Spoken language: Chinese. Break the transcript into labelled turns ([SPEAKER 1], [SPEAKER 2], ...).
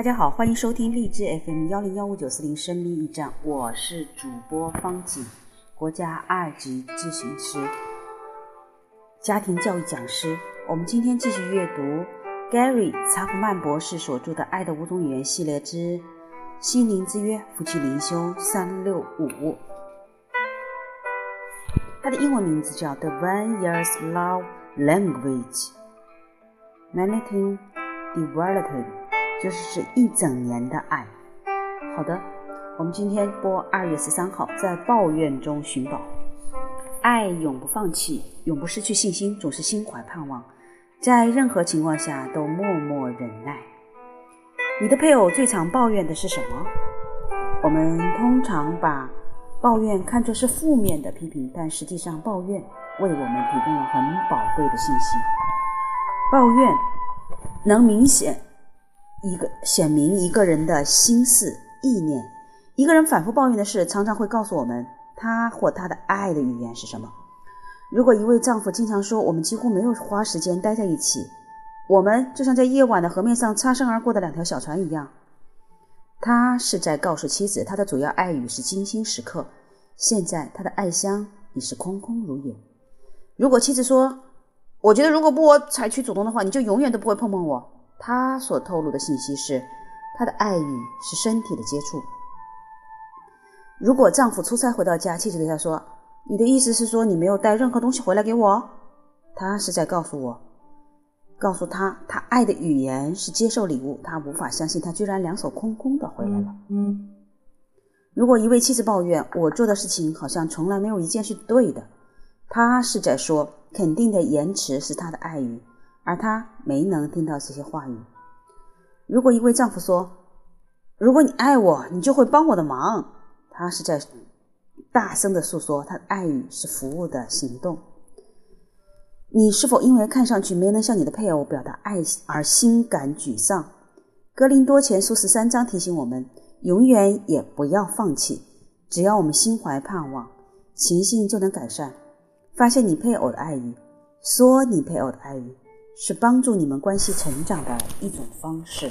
[SPEAKER 1] 大家好，欢迎收听荔枝 FM 幺零幺五九四零生命驿站，我是主播方锦，国家二级咨询师、家庭教育讲师。我们今天继续阅读 Gary 查普曼博士所著的《爱的五种语言》系列之《心灵之约：夫妻灵修三六五》，它的英文名字叫《The One Year's Love Language》，Managing Development。就是是一整年的爱。好的，我们今天播二月十三号，在抱怨中寻宝。爱永不放弃，永不失去信心，总是心怀盼望，在任何情况下都默默忍耐。你的配偶最常抱怨的是什么？我们通常把抱怨看作是负面的批评，但实际上抱怨为我们提供了很宝贵的信息。抱怨能明显。一个显明一个人的心思意念，一个人反复抱怨的事，常常会告诉我们他或他的爱的语言是什么。如果一位丈夫经常说我们几乎没有花时间待在一起，我们就像在夜晚的河面上擦身而过的两条小船一样，他是在告诉妻子他的主要爱语是精心时刻。现在他的爱箱已是空空如也。如果妻子说，我觉得如果不我采取主动的话，你就永远都不会碰碰我。他所透露的信息是，他的爱语是身体的接触。如果丈夫出差回到家，妻子对他说：“你的意思是说你没有带任何东西回来给我？”他是在告诉我，告诉他，他爱的语言是接受礼物。他无法相信他居然两手空空的回来了。嗯。如果一位妻子抱怨我做的事情好像从来没有一件是对的，他是在说肯定的言辞是他的爱语。而他没能听到这些话语。如果一位丈夫说：“如果你爱我，你就会帮我的忙。”他是在大声的诉说他的爱语是服务的行动。你是否因为看上去没能向你的配偶表达爱而心感沮丧？格林多前书十三章提醒我们：永远也不要放弃。只要我们心怀盼望，情形就能改善。发现你配偶的爱语，说你配偶的爱语。是帮助你们关系成长的一种方式。